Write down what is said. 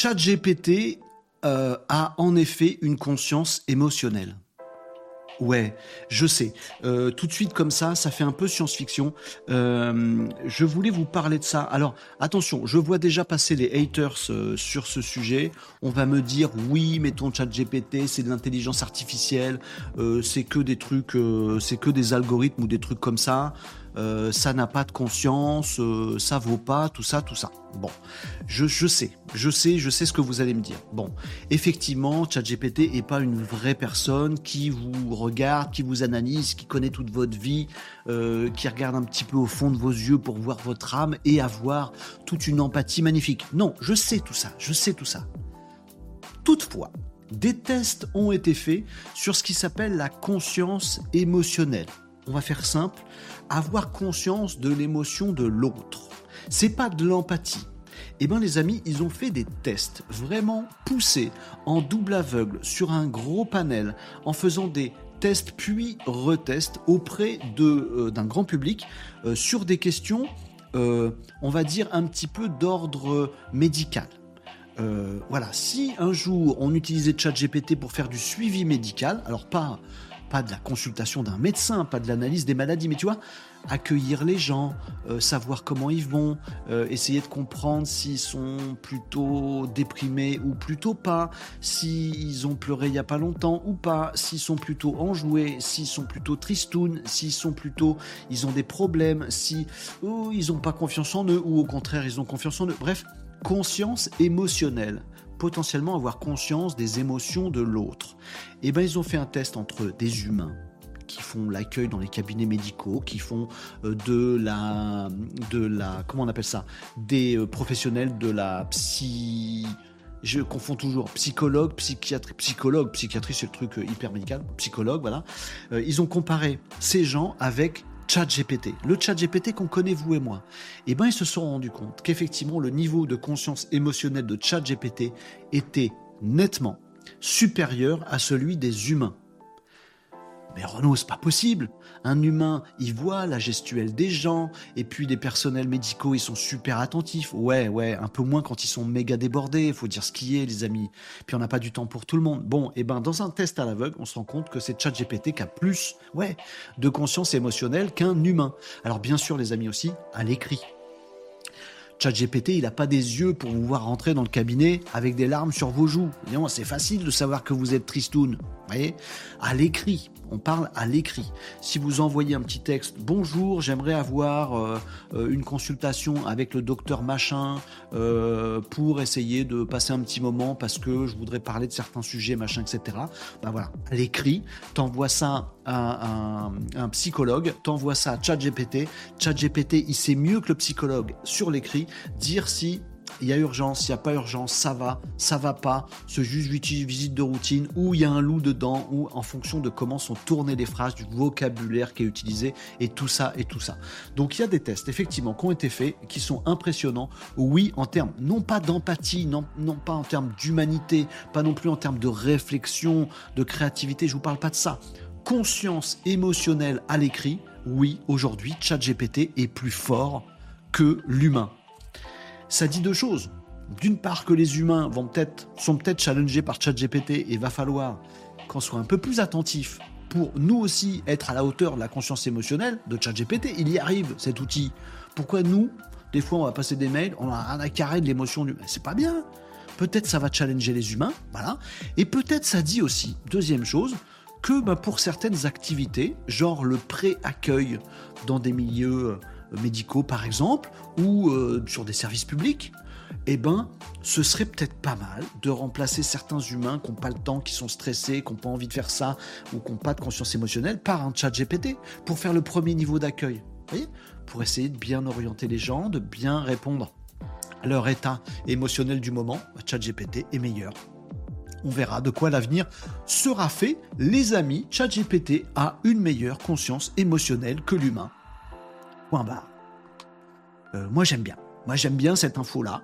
ChatGPT euh, a en effet une conscience émotionnelle. Ouais, je sais. Euh, tout de suite comme ça, ça fait un peu science-fiction. Euh, je voulais vous parler de ça. Alors attention, je vois déjà passer les haters sur ce sujet. On va me dire oui, mais ton chat GPT, c'est de l'intelligence artificielle, c'est que des trucs, c'est que des algorithmes ou des trucs comme ça. Euh, ça n'a pas de conscience, euh, ça vaut pas, tout ça, tout ça. Bon, je, sais, je sais, je sais ce que vous allez me dire. Bon, effectivement, ChatGPT est pas une vraie personne qui vous regarde, qui vous analyse, qui connaît toute votre vie, euh, qui regarde un petit peu au fond de vos yeux pour voir votre âme et avoir toute une empathie magnifique. Non, je sais tout ça, je sais tout ça. Toutefois, des tests ont été faits sur ce qui s'appelle la conscience émotionnelle. On va faire simple, avoir conscience de l'émotion de l'autre. C'est pas de l'empathie. Eh bien les amis, ils ont fait des tests vraiment poussés en double aveugle sur un gros panel en faisant des tests puis retests auprès euh, d'un grand public euh, sur des questions, euh, on va dire, un petit peu d'ordre médical. Voilà, si un jour on utilisait ChatGPT pour faire du suivi médical, alors pas pas de la consultation d'un médecin, pas de l'analyse des maladies, mais tu vois, accueillir les gens, euh, savoir comment ils vont, euh, essayer de comprendre s'ils sont plutôt déprimés ou plutôt pas, s'ils ont pleuré il y a pas longtemps ou pas, s'ils sont plutôt enjoués, s'ils sont plutôt tristounes, s'ils sont plutôt, ils ont des problèmes, si oh, ils ont pas confiance en eux ou au contraire ils ont confiance en eux. Bref, conscience émotionnelle potentiellement avoir conscience des émotions de l'autre. Et ben ils ont fait un test entre des humains qui font l'accueil dans les cabinets médicaux, qui font euh, de la de la comment on appelle ça, des euh, professionnels de la psy je confonds toujours psychologue, psychiatrie, psychologue, psychiatrie c'est le truc euh, hyper médical, psychologue, voilà. Ils ont comparé ces gens avec ChatGPT, le ChatGPT qu'on connaît vous et moi, eh ben ils se sont rendus compte qu'effectivement le niveau de conscience émotionnelle de ChatGPT était nettement supérieur à celui des humains. Mais Renaud, c'est pas possible. Un humain, il voit la gestuelle des gens, et puis les personnels médicaux, ils sont super attentifs. Ouais, ouais, un peu moins quand ils sont méga débordés, faut dire ce qui est, les amis. Puis on n'a pas du temps pour tout le monde. Bon, et ben dans un test à l'aveugle, on se rend compte que c'est ChatGPT qui a plus, ouais, de conscience émotionnelle qu'un humain. Alors bien sûr, les amis aussi, à l'écrit. ChatGPT, il n'a pas des yeux pour vous voir rentrer dans le cabinet avec des larmes sur vos joues. Évidemment, C'est facile de savoir que vous êtes tristoun. À l'écrit. On parle à l'écrit. Si vous envoyez un petit texte, bonjour, j'aimerais avoir euh, euh, une consultation avec le docteur machin euh, pour essayer de passer un petit moment parce que je voudrais parler de certains sujets, machin, etc. Ben voilà, l'écrit, t'envoies ça à un, un psychologue, t'envoies ça à ChatGPT. ChatGPT, il sait mieux que le psychologue sur l'écrit dire si il y a urgence, il n'y a pas urgence, ça va, ça va pas, c'est juste visite de routine, ou il y a un loup dedans, ou en fonction de comment sont tournées les phrases, du vocabulaire qui est utilisé, et tout ça, et tout ça. Donc il y a des tests, effectivement, qui ont été faits, qui sont impressionnants, oui, en termes, non pas d'empathie, non, non pas en termes d'humanité, pas non plus en termes de réflexion, de créativité, je vous parle pas de ça. Conscience émotionnelle à l'écrit, oui, aujourd'hui, ChatGPT est plus fort que l'humain ça dit deux choses. D'une part que les humains vont peut-être, sont peut-être challengés par ChatGPT et va falloir qu'on soit un peu plus attentif pour nous aussi être à la hauteur de la conscience émotionnelle de ChatGPT. Il y arrive cet outil. Pourquoi nous, des fois on va passer des mails, on a rien à carrer de l'émotion du... C'est pas bien. Peut-être ça va challenger les humains, voilà. Et peut-être ça dit aussi, deuxième chose, que bah, pour certaines activités, genre le pré-accueil dans des milieux médicaux par exemple, ou euh, sur des services publics, eh ben, ce serait peut-être pas mal de remplacer certains humains qui n'ont pas le temps, qui sont stressés, qui n'ont pas envie de faire ça, ou qui n'ont pas de conscience émotionnelle, par un chat GPT, pour faire le premier niveau d'accueil. Pour essayer de bien orienter les gens, de bien répondre à leur état émotionnel du moment, chat GPT est meilleur. On verra de quoi l'avenir sera fait. Les amis, ChatGPT a une meilleure conscience émotionnelle que l'humain. Point barre. Euh, moi j'aime bien. Moi j'aime bien cette info-là.